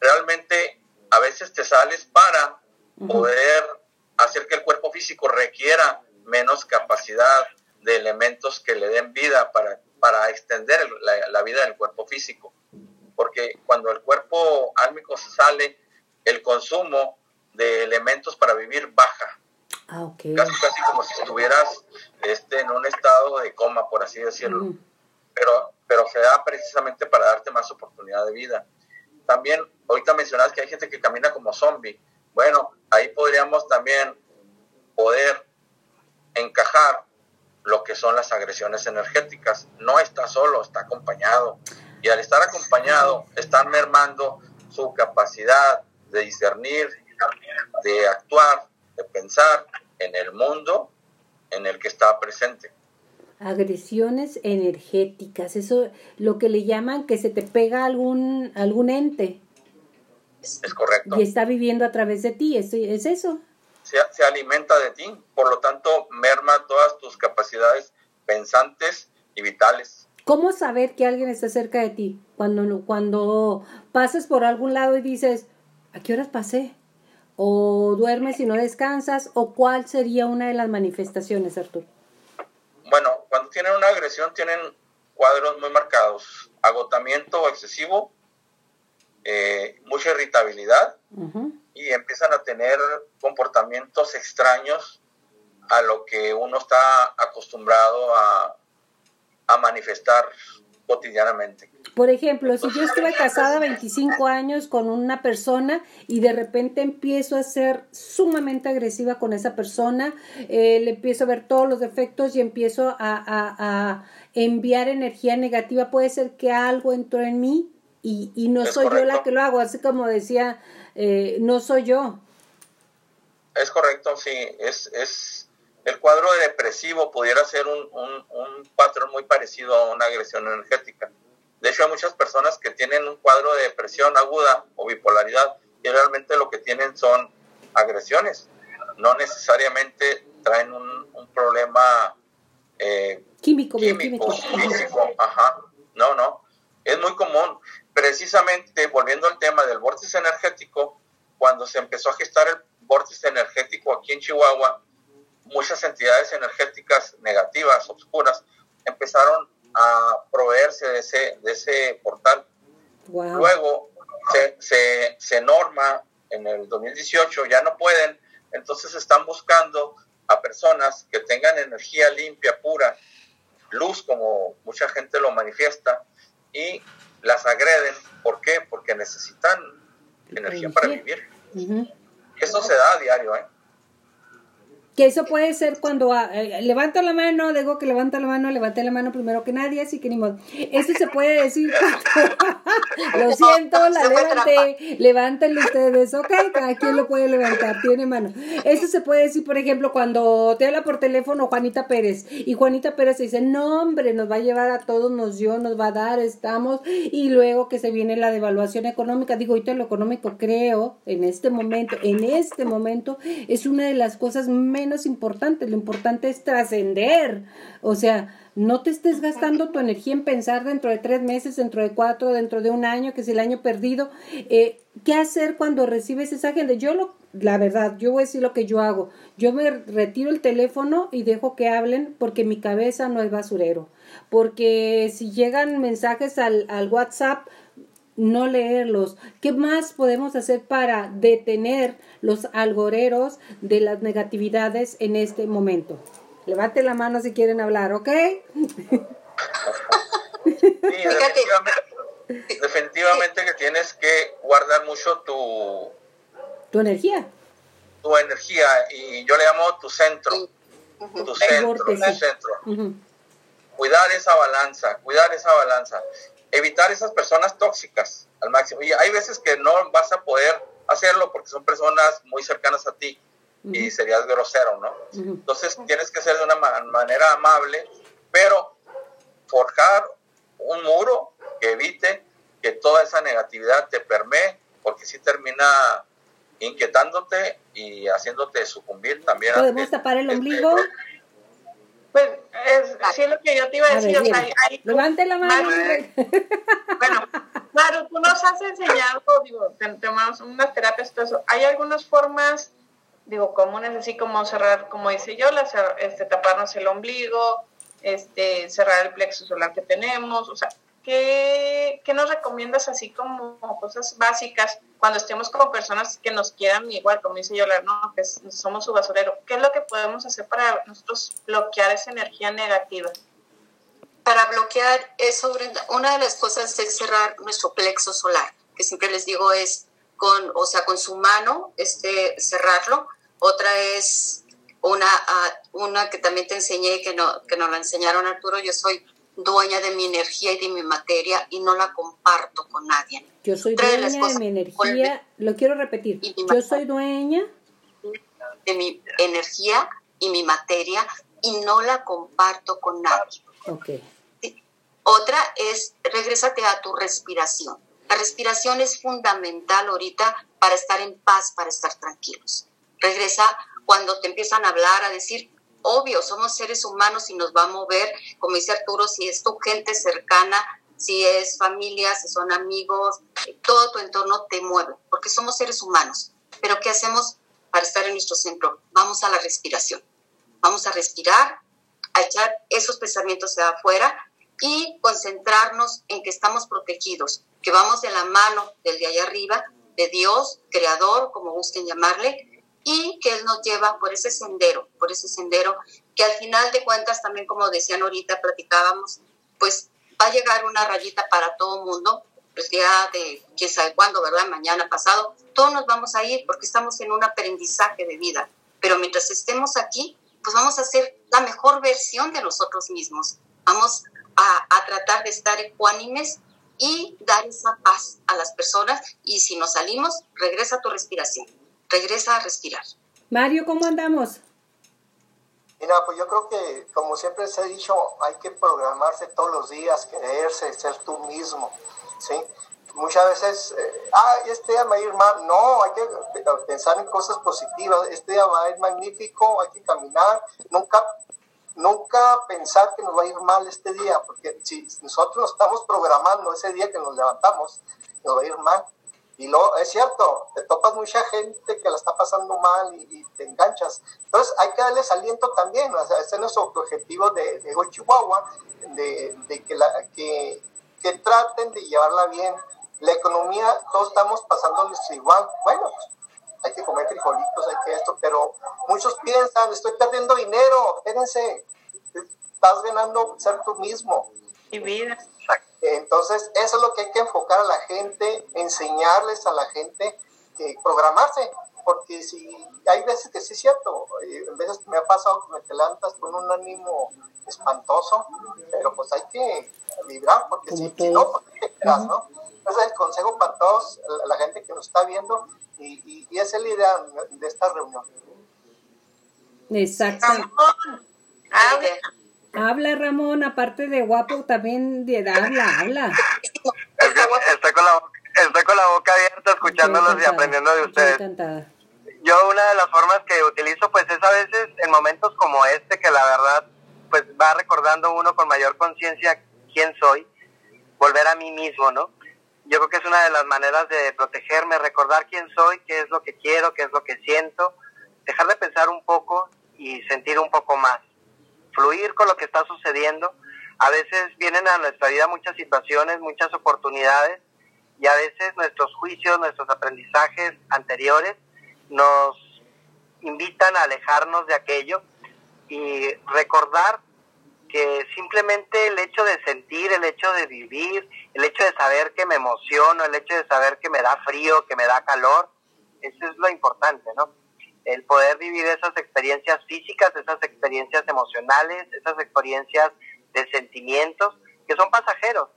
Realmente a veces te sales para poder hacer que el cuerpo físico requiera menos capacidad de elementos que le den vida para para extender la, vida del cuerpo físico. Porque cuando el cuerpo álmico sale, el consumo de elementos para vivir baja.
Ah,
casi, casi como si estuvieras este, en un estado de coma, por así decirlo. pero, pero se da precisamente para darte más oportunidad de vida. También, ahorita mencionas que hay gente que camina como zombie. Bueno, ahí podríamos también poder encajar lo que son las agresiones energéticas. No está solo, está acompañado. Y al estar acompañado, están mermando su capacidad de discernir, de actuar, de pensar en el mundo en el que está presente.
Agresiones energéticas, eso lo que le llaman que se te pega algún, algún ente.
Es correcto.
Y está viviendo a través de ti, ¿es, es eso?
Se, alimenta de ti, por lo tanto merma todas tus capacidades pensantes y vitales.
¿Cómo saber que alguien está cerca de ti? Cuando, cuando pases por algún lado y dices, ¿a qué horas pasé? ¿O duermes y no descansas? ¿O cuál sería una de las manifestaciones, Arturo?
Bueno, cuando tienen una agresión tienen cuadros muy marcados. Agotamiento excesivo, eh, mucha irritabilidad, y empiezan a tener comportamientos extraños a lo que uno está acostumbrado a, a manifestar cotidianamente.
Por ejemplo, si yo estuve casada 25 años con una persona y de repente empiezo a ser sumamente agresiva con esa persona, eh, le empiezo a ver todos los defectos y empiezo a, a, a, enviar energía negativa, puede ser que algo entró en mí y, y no soy yo la que lo hago, así como decía eh, no soy yo.
Es correcto, sí, es, es el cuadro depresivo pudiera ser un, un, patrón muy parecido a una agresión energética. De hecho, hay muchas personas que tienen un cuadro de depresión aguda o bipolaridad y realmente lo que tienen son agresiones. No necesariamente traen un, problema
eh, químico,
químico, físico. Ajá. No, no. Es muy común precisamente volviendo al tema del vórtice energético, cuando se empezó a gestar el vórtice energético aquí en Chihuahua, muchas entidades energéticas negativas, oscuras, empezaron a proveerse de ese, de ese portal. Luego se, se, se norma en el 2018, ya no pueden, entonces están buscando a personas que tengan energía limpia, pura, luz como mucha gente lo manifiesta y las agreden. ¿Por qué? Porque necesitan energía para vivir. Eso se da a diario, ¿eh?
Que eso puede ser cuando ah, eh, levanto la mano, digo que levanto la mano, levanté la mano primero que nadie, así que ni modo. Eso se puede decir. lo siento, la levanté. Levántenlo ustedes, ok, cada quien lo puede levantar, tiene mano. Eso se puede decir, por ejemplo, cuando te habla por teléfono Juanita Pérez y Juanita Pérez dice, no, hombre, nos va a llevar a todos, nos dio, nos va a dar, estamos, y luego que se viene la devaluación económica. Digo, ahorita lo económico creo, en este momento, en este momento, es una de las cosas menos importante, lo importante es trascender, o sea, no te estés gastando tu energía en pensar dentro de tres meses, dentro de cuatro, dentro de un año, que es el año perdido. Eh, ¿Qué hacer cuando recibes esa agenda? Yo lo, la verdad, yo voy a decir lo que yo hago. Yo me retiro el teléfono y dejo que hablen porque mi cabeza no es basurero. Porque si llegan mensajes al, al WhatsApp, no leerlos. ¿Qué más podemos hacer para detener los algoreros de las negatividades en este momento? Levante la mano si quieren hablar, ¿ok?
Sí, definitivamente, que tienes que guardar mucho tu...
Tu energía.
Tu energía, y yo le llamo tu centro. Tu centro, tu centro. Cuidar esa balanza, cuidar esa balanza evitar esas personas tóxicas al máximo. Y hay veces que no vas a poder hacerlo porque son personas muy cercanas a ti y serías grosero, ¿no? Entonces tienes que ser de una manera amable, pero forjar un muro que evite que toda esa negatividad te permee, porque si termina inquietándote y haciéndote sucumbir también.
¿Podemos tapar el ombligo?
Pues es, así es lo que yo te iba a decir.
Levante la mano.
bueno, claro, tú nos has enseñado, digo, tomamos unas terapias, todo eso. Hay algunas formas, digo, comunes, así como cerrar, como dice yo, la, este, taparnos el ombligo, este, cerrar el plexo solar que tenemos, o sea, ¿qué, ¿qué, nos recomiendas así como cosas básicas cuando estemos como personas que nos quieran igual, como dice Yola, ¿no? que somos su basurero? ¿Qué es lo que podemos hacer para nosotros bloquear esa energía negativa?
Para bloquear eso, una de las cosas es cerrar nuestro plexo solar, que siempre les digo es con, o sea, con su mano, este, cerrarlo. Otra es una, ah, una que también te enseñé, que, no, que nos la enseñaron Arturo, yo soy dueña de mi energía y de mi materia y no la comparto con nadie.
Yo soy dueña de, mi energía, lo quiero repetir, yo soy dueña
de mi energía y mi materia y no la comparto con nadie.
Okay.
Otra es, regrésate a tu respiración. La respiración es fundamental ahorita para estar en paz, para estar tranquilos. Regresa cuando te empiezan a hablar, a decir, obvio, somos seres humanos y nos va a mover, como dice Arturo, si es tu gente cercana, si es familia, si son amigos, todo tu entorno te mueve, porque somos seres humanos. Pero ¿qué hacemos para estar en nuestro centro? Vamos a la respiración. Vamos a respirar, a echar esos pensamientos de afuera y concentrarnos en que estamos protegidos, que vamos de la mano del de allá arriba, de Dios, creador, como gusten llamarle, y que Él nos lleva por ese sendero, por ese sendero que al final de cuentas también como decían ahorita, platicábamos, pues va a llegar una rayita para todo mundo, pues ya de quién sabe cuándo, ¿verdad? Mañana, pasado, todos nos vamos a ir porque estamos en un aprendizaje de vida, pero mientras estemos aquí, pues vamos a ser la mejor versión de nosotros mismos, vamos a, tratar de estar ecuánimes y dar esa paz a las personas. Y si nos salimos, regresa tu respiración regresa a respirar.
Mario, ¿cómo andamos?
Mira, pues yo creo que, como siempre se ha dicho, hay que programarse todos los días, quererse, ser tú mismo, ¿sí? Muchas veces, eh, ah, este día va a ir mal. No, hay que pensar en cosas positivas. Este día va a ir magnífico, hay que caminar. Nunca, nunca pensar que nos va a ir mal este día, porque si nosotros nos estamos programando ese día que nos levantamos, nos va a ir mal. Y lo, es cierto, te topas mucha gente que la está pasando mal y, te enganchas. Entonces hay que darles aliento también. O sea, ese es nuestro objetivo de, de Chihuahua, de, de que, la, que, que, traten de llevarla bien. La economía, todos estamos pasándoles igual. Bueno, hay que comer frijolitos, hay que esto, pero muchos piensan, estoy perdiendo dinero, espérense. estás ganando ser tú mismo.
Y vida.
Entonces, eso es lo que hay que enfocar a la gente, enseñarles a la gente que programarse, porque si hay veces que sí es cierto, eh, en veces me ha pasado que me te levantas con un ánimo espantoso, pero pues hay que vibrar, porque si, no, pues te quedas, ¿no? Ese es el consejo para todos, la, gente que nos está viendo, y, y, esa es la idea de esta reunión.
Exacto. Habla Ramón, aparte de guapo, también de, habla, habla.
estoy, con la, estoy con la boca abierta escuchándolos y aprendiendo de ustedes. Yo una de las formas que utilizo pues es a veces en momentos como este que la verdad pues va recordando uno con mayor conciencia quién soy, volver a mí mismo, ¿no? Yo creo que es una de las maneras de protegerme, recordar quién soy, qué es lo que quiero, qué es lo que siento, dejar de pensar un poco y sentir un poco más fluir con lo que está sucediendo. A veces vienen a nuestra vida muchas situaciones, muchas oportunidades y a veces nuestros juicios, nuestros aprendizajes anteriores nos invitan a alejarnos de aquello y recordar que simplemente el hecho de sentir, el hecho de vivir, el hecho de saber que me emociono, el hecho de saber que me da frío, que me da calor, eso es lo importante, ¿no? El poder vivir esas experiencias físicas, esas experiencias emocionales, esas experiencias de sentimientos que son pasajeros.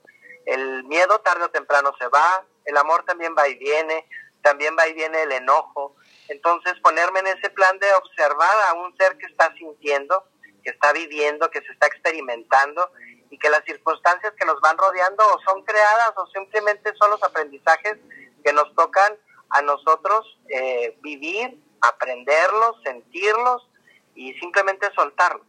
El miedo tarde o temprano se va, el amor también va y viene, también va y viene el enojo. Entonces ponerme en ese plan de observar a un ser que está sintiendo, que está viviendo, que se está experimentando y que las circunstancias que nos van rodeando o son creadas o simplemente son los aprendizajes que nos tocan a nosotros eh, vivir aprenderlos, sentirlos y simplemente soltarlos.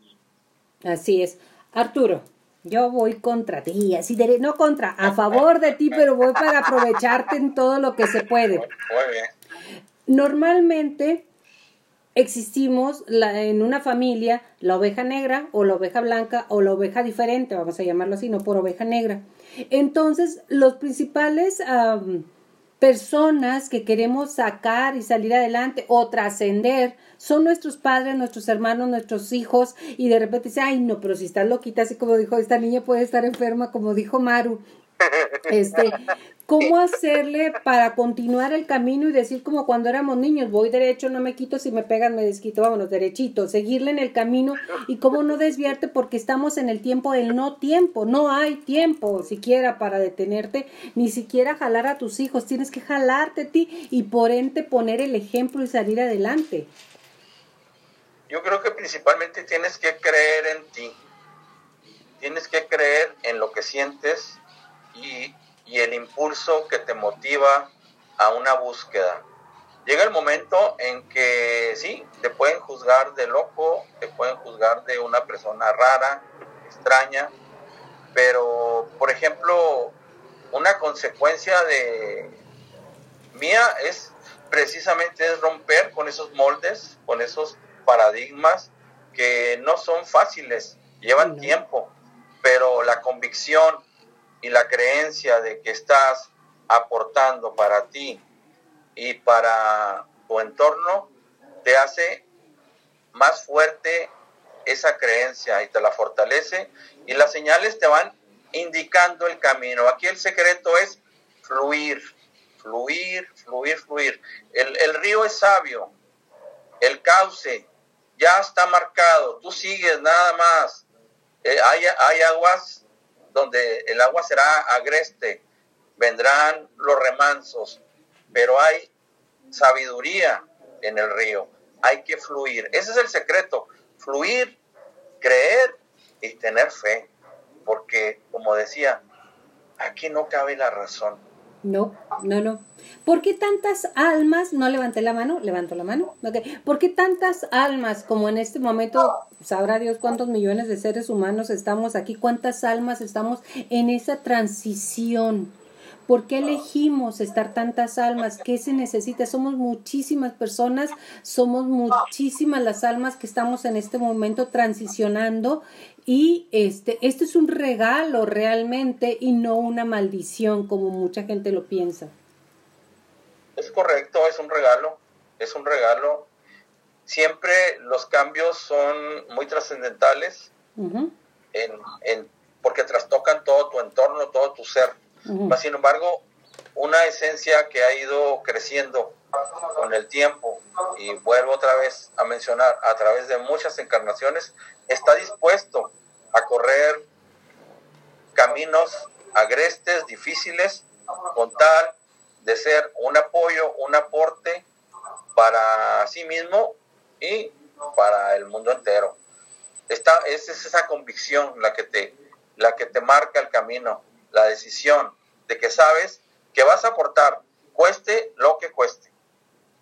Así es. Arturo, yo voy contra ti, así de, no contra, a favor de ti, pero voy para aprovecharte en todo lo que se puede. Muy bien. Normalmente existimos en una familia la oveja negra o la oveja blanca o la oveja diferente, vamos a llamarlo así, no por oveja negra. Entonces, los principales personas que queremos sacar y salir adelante o trascender son nuestros padres, nuestros hermanos, nuestros hijos y de repente dice, ay no, pero si estás loquita, así como dijo, esta niña puede estar enferma, como dijo Maru. Este, ¿Cómo hacerle para continuar el camino y decir como cuando éramos niños, voy derecho, no me quito, si me pegan me desquito, vámonos derechito, seguirle en el camino y cómo no desviarte porque estamos en el tiempo del no tiempo, no hay tiempo siquiera para detenerte, ni siquiera jalar a tus hijos, tienes que jalarte a ti y por ende poner el ejemplo y salir adelante.
Yo creo que principalmente tienes que creer en ti, tienes que creer en lo que sientes y y el impulso que te motiva a una búsqueda. Llega el momento en que sí, te pueden juzgar de loco, te pueden juzgar de una persona rara, extraña, pero por ejemplo, una consecuencia de mía es precisamente romper con esos moldes, con esos paradigmas que no son fáciles, llevan tiempo, pero la convicción y la creencia de que estás aportando para ti y para tu entorno te hace más fuerte esa creencia y te la fortalece y las señales te van indicando el camino. Aquí el secreto es fluir, fluir, fluir, fluir. El, río es sabio, el cauce ya está marcado, tú sigues nada más. Eh, hay, hay aguas donde el agua será agreste, vendrán los remansos, pero hay sabiduría en el río, hay que fluir. Ese es el secreto, fluir, creer y tener fe, porque como decía, aquí no cabe la razón.
No, no, no. ¿Por qué tantas almas, no levanté la mano, levanto la mano, okay. ¿por qué tantas almas como en este momento, sabrá Dios cuántos millones de seres humanos estamos aquí, cuántas almas estamos en esa transición? ¿Por qué elegimos estar tantas almas? ¿Qué se necesita? Somos muchísimas personas, somos muchísimas las almas que estamos en este momento transicionando y este, este es un regalo realmente y no una maldición como mucha gente lo piensa.
Es correcto, es un regalo, es un regalo. Siempre los cambios son muy trascendentales. en, porque trastocan todo tu entorno, todo tu ser. Sin embargo, una esencia que ha ido creciendo con el tiempo, y vuelvo otra vez a mencionar, a través de muchas encarnaciones, está dispuesto a correr caminos agrestes, difíciles, con tal de ser un apoyo, un aporte para sí mismo y para el mundo entero. Esta, es esa convicción la que, te, la que te marca el camino, la decisión de que sabes que vas a aportar, cueste lo que cueste.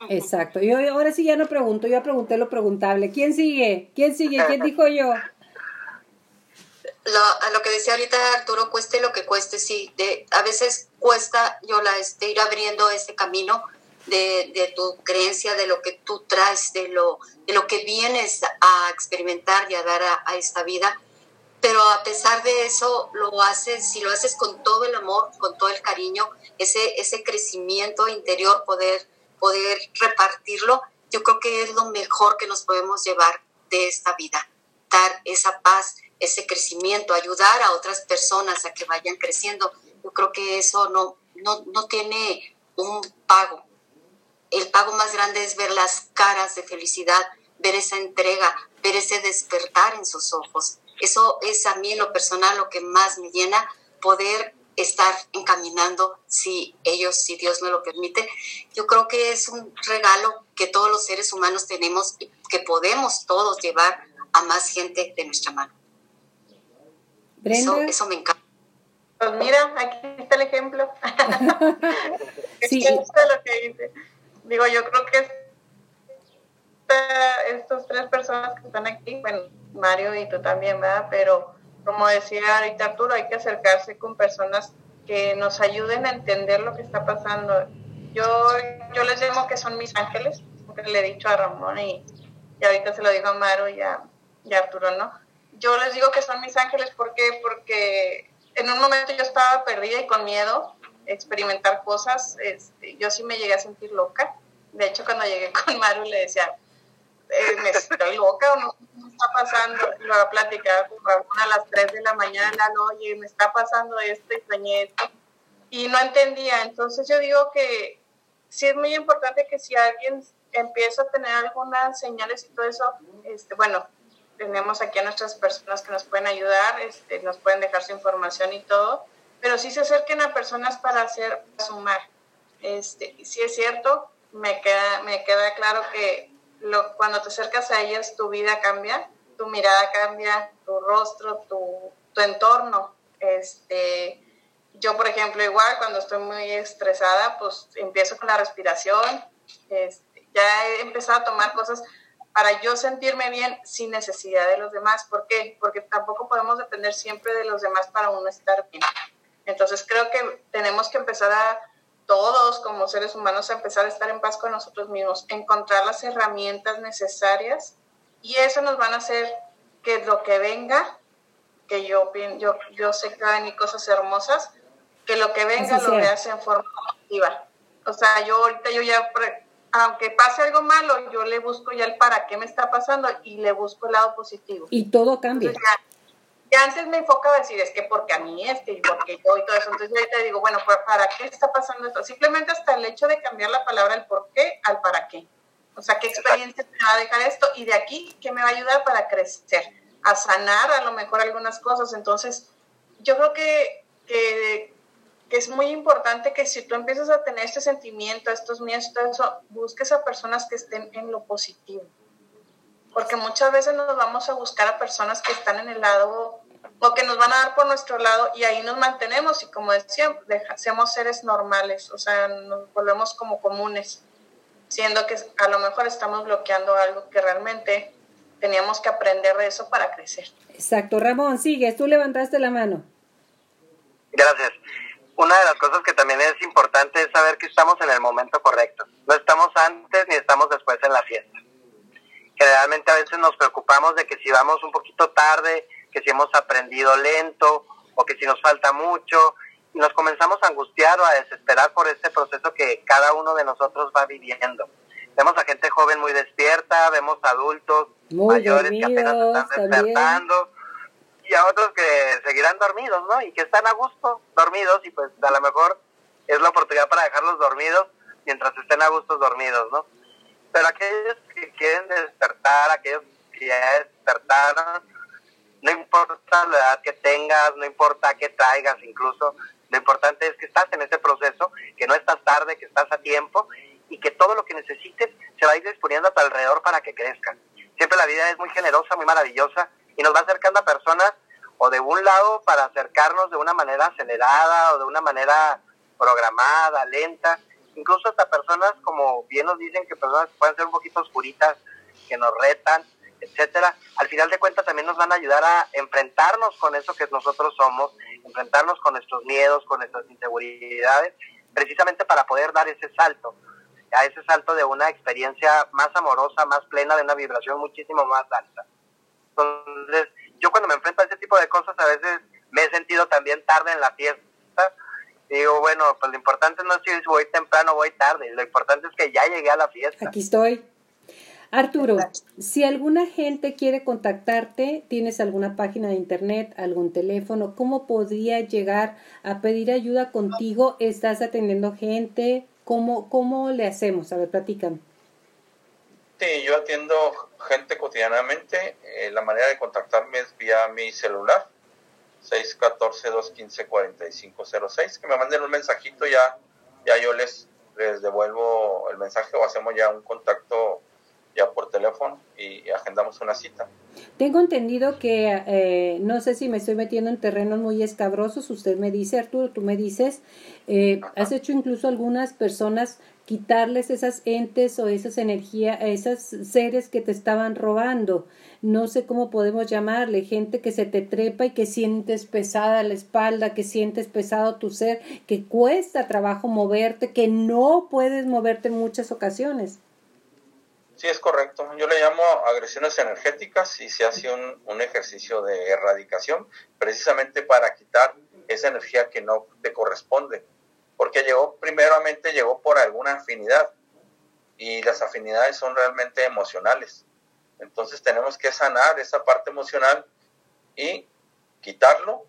Exacto. Yo ahora sí ya no pregunto, yo pregunté lo preguntable. ¿Quién sigue? ¿Quién sigue? ¿Quién dijo yo?
Lo, a lo que decía ahorita Arturo, cueste lo que cueste, sí. De, a veces cuesta yo la, este, ir abriendo ese camino de, tu creencia, de lo que tú traes, de lo, de lo que vienes a experimentar y a dar a, esta vida. Pero a pesar de eso, lo haces, si lo haces con todo el amor, con todo el cariño, ese, ese crecimiento interior, poder, poder repartirlo, yo creo que es lo mejor que nos podemos llevar de esta vida. Dar esa paz, ese crecimiento, ayudar a otras personas a que vayan creciendo. Yo creo que eso no, no, no tiene un pago, el pago más grande es ver las caras de felicidad, ver esa entrega, ver ese despertar en sus ojos. Eso es a mí en lo personal lo que más me llena, poder estar encaminando si ellos, si Dios me lo permite. Yo creo que es un regalo que todos los seres humanos tenemos y que podemos todos llevar a más gente de nuestra mano. Eso, eso me encanta.
Pues mira, aquí está el ejemplo. sí. es lo que dice digo, yo creo que estas tres personas que están aquí, bueno, Mario y tú también, ¿verdad? Pero como decía ahorita Arturo, hay que acercarse con personas que nos ayuden a entender lo que está pasando. Yo, yo les llamo que son mis ángeles, porque le he dicho a Ramón y, y ahorita se lo digo a Mario y a, y a Arturo, ¿no? Yo les digo que son mis ángeles, ¿por qué? Porque en un momento yo estaba perdida y con miedo experimentar cosas, este, yo sí me llegué a sentir loca. De hecho, cuando llegué con Maru le decía, eh, ¿me estoy loca o no? ¿Qué está pasando? Y lo platicaba con Ramón a las 3 de la mañana, oye, me está pasando esto y soñé esto. Y no entendía. Entonces yo digo que sí es muy importante que si alguien empieza a tener algunas señales y todo eso, este, bueno, tenemos aquí a nuestras personas que nos pueden ayudar, este, nos pueden dejar su información y todo, pero sí se acerquen a personas para hacer, sumar. Este, si es cierto, me queda, me queda claro que lo, cuando te acercas a ellas, tu vida cambia, tu mirada cambia, tu rostro, tu, tu entorno. Este, yo, por ejemplo, igual cuando estoy muy estresada, pues empiezo con la respiración. Este, ya he empezado a tomar cosas para yo sentirme bien sin necesidad de los demás. ¿Por qué? Porque tampoco podemos depender siempre de los demás para uno estar bien. Entonces creo que tenemos que empezar a todos como seres humanos a empezar a estar en paz con nosotros mismos, encontrar las herramientas necesarias y eso nos van a hacer que lo que venga, que yo, yo, yo sé que van venir cosas hermosas, que lo que venga lo veas en forma positiva. O sea, yo ahorita yo ya, aunque pase algo malo, yo le busco ya el para qué me está pasando y le busco el lado positivo.
Y todo cambia
antes me enfocaba a decir, es que porque a mí este y porque yo y todo eso. Entonces yo ahorita digo, bueno, pues, ¿para qué está pasando esto? Simplemente hasta el hecho de cambiar la palabra el por qué al para qué. O sea, ¿qué experiencia me va a dejar esto? Y de aquí, ¿qué me va a ayudar para crecer? A sanar a lo mejor algunas cosas. Entonces, yo creo que, que, es muy importante que si tú empiezas a tener este sentimiento, estos miedos, todo eso, busques a personas que estén en lo positivo. Porque muchas veces nos vamos a buscar a personas que están en el lado o que nos van a dar por nuestro lado y ahí nos mantenemos y como decía, seamos seres normales, o sea, nos volvemos como comunes, siendo que a lo mejor estamos bloqueando algo que realmente teníamos que aprender de eso para crecer.
Exacto, Ramón, sigues, tú levantaste la mano.
Gracias. Una de las cosas que también es importante es saber que estamos en el momento correcto. No estamos antes ni estamos después en la fiesta. Generalmente a veces nos preocupamos de que si vamos un poquito tarde, que si hemos aprendido lento o que si nos falta mucho y nos comenzamos a angustiar o a desesperar por este proceso que cada uno de nosotros va viviendo. Vemos a gente joven muy despierta, vemos adultos mayores que apenas están despertando y a otros que seguirán dormidos, ¿no? Y que están a gusto dormidos y pues a lo mejor es la oportunidad para dejarlos dormidos mientras estén a gusto dormidos, ¿no? Pero aquellos que quieren despertar, aquellos que ya despertaron, no importa la edad que tengas, no importa qué traigas incluso, lo importante es que estás en ese proceso, que no estás tarde, que estás a tiempo y que todo lo que necesites se va a ir disponiendo a tu alrededor para que crezcan. Siempre la vida es muy generosa, muy maravillosa y nos va acercando a personas o de un lado para acercarnos de una manera acelerada o de una manera programada, lenta, incluso hasta personas como bien nos dicen que personas pueden ser un poquito oscuritas, que nos retan, etcétera, al final de cuentas también nos van a ayudar a enfrentarnos con eso que nosotros somos, enfrentarnos con nuestros miedos, con nuestras inseguridades, precisamente para poder dar ese salto, a ese salto de una experiencia más amorosa, más plena, de una vibración muchísimo más alta. Entonces, yo cuando me enfrento a ese tipo de cosas, a veces me he sentido también tarde en la fiesta. digo, bueno, pues lo importante no es si voy temprano o voy tarde, lo importante es que ya llegué a la fiesta.
Aquí estoy. Arturo, si alguna gente quiere contactarte, tienes alguna página de internet, algún teléfono, ¿cómo podría llegar a pedir ayuda contigo? ¿Estás atendiendo gente? ¿Cómo, cómo le hacemos? A ver, platícame.
Sí, yo atiendo gente cotidianamente. Eh, la manera de contactarme es vía mi celular, 614-215-4506. Que me manden un mensajito, ya, ya yo les, les devuelvo el mensaje o hacemos ya un contacto ya por teléfono y agendamos una cita.
Tengo entendido que, eh, no sé si me estoy metiendo en terrenos muy escabrosos, usted me dice, Arturo, tú me dices, eh, has hecho incluso algunas personas quitarles esas entes o esas energías, esas seres que te estaban robando. No sé cómo podemos llamarle, gente que se te trepa y que sientes pesada la espalda, que sientes pesado tu ser, que cuesta trabajo moverte, que no puedes moverte en muchas ocasiones.
Sí, es correcto. Yo le llamo agresiones energéticas y se hace un, un, ejercicio de erradicación precisamente para quitar esa energía que no te corresponde. Porque llegó, primeramente llegó por alguna afinidad y las afinidades son realmente emocionales. Entonces tenemos que sanar esa parte emocional y quitarlo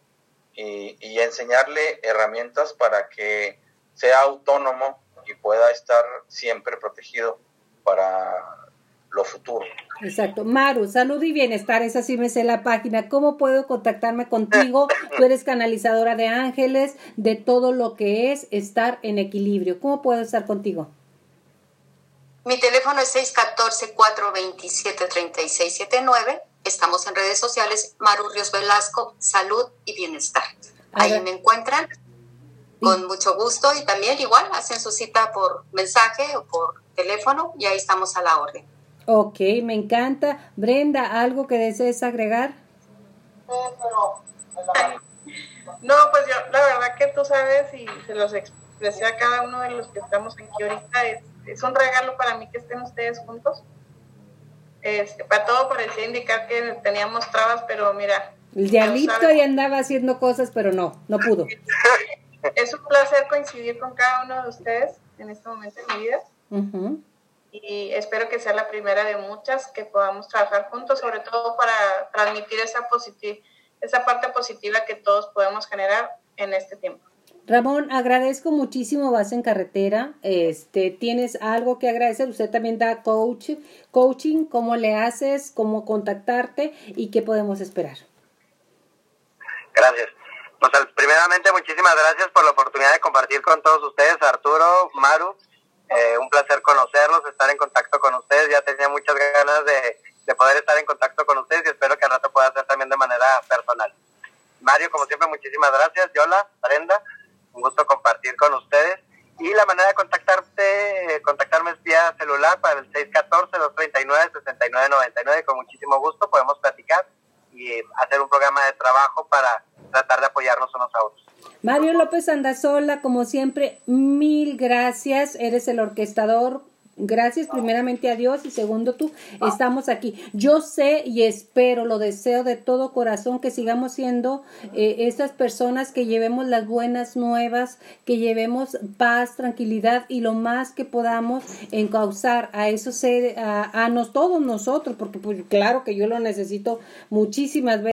y, y enseñarle herramientas para que sea autónomo y pueda estar siempre protegido para lo futuro.
Exacto. Maru, salud y bienestar, esa sí me sé la página. ¿Cómo puedo contactarme contigo? Tú eres canalizadora de ángeles, de todo lo que es estar en equilibrio. ¿Cómo puedo estar contigo?
Mi teléfono es 614-427-3679. Estamos en redes sociales, Maru Ríos Velasco, salud y bienestar. Ahí me encuentran con mucho gusto y también igual hacen su cita por mensaje o por teléfono y ahí estamos a la orden.
Ok, me encanta. Brenda, ¿algo que desees agregar?
No, pues yo, la verdad que tú sabes y se los expresé a cada uno de los que estamos aquí ahorita, es, es un regalo para mí que estén ustedes juntos. Este, para todo parecía indicar que teníamos trabas, pero mira.
El diablito ya andaba haciendo cosas, pero no, no pudo.
Es un placer coincidir con cada uno de ustedes en este momento de mi vida. Y espero que sea la primera de muchas que podamos trabajar juntos, sobre todo para transmitir esa, esa parte positiva que todos podemos generar en este tiempo.
Ramón, agradezco muchísimo, vas en carretera, este, tienes algo que agradecer, usted también da coach, coaching, cómo le haces, cómo contactarte y qué podemos esperar.
Gracias. Pues primeramente muchísimas gracias por la oportunidad de compartir con todos ustedes, Arturo, Maru, eh, un placer conocerlos, estar en contacto con ustedes, ya tenía muchas ganas de, de poder estar en contacto con ustedes y espero que al rato pueda hacer también de manera personal. Mario, como siempre, muchísimas gracias. Yola, Brenda, un gusto compartir con ustedes. Y la manera de contactarte, contactarme es vía celular para el 614-239-6999. Con muchísimo gusto podemos platicar y hacer un programa de trabajo para tratar de apoyarnos unos a otros.
Mario López Andazola, como siempre, mil gracias. Eres el orquestador Gracias primeramente a Dios y segundo tú, estamos aquí. Yo sé y espero, lo deseo de todo corazón que sigamos siendo eh, estas personas que llevemos las buenas nuevas, que llevemos paz, tranquilidad y lo más que podamos encauzar a esos a, a nos, todos nosotros, porque pues claro que yo lo necesito muchísimas veces.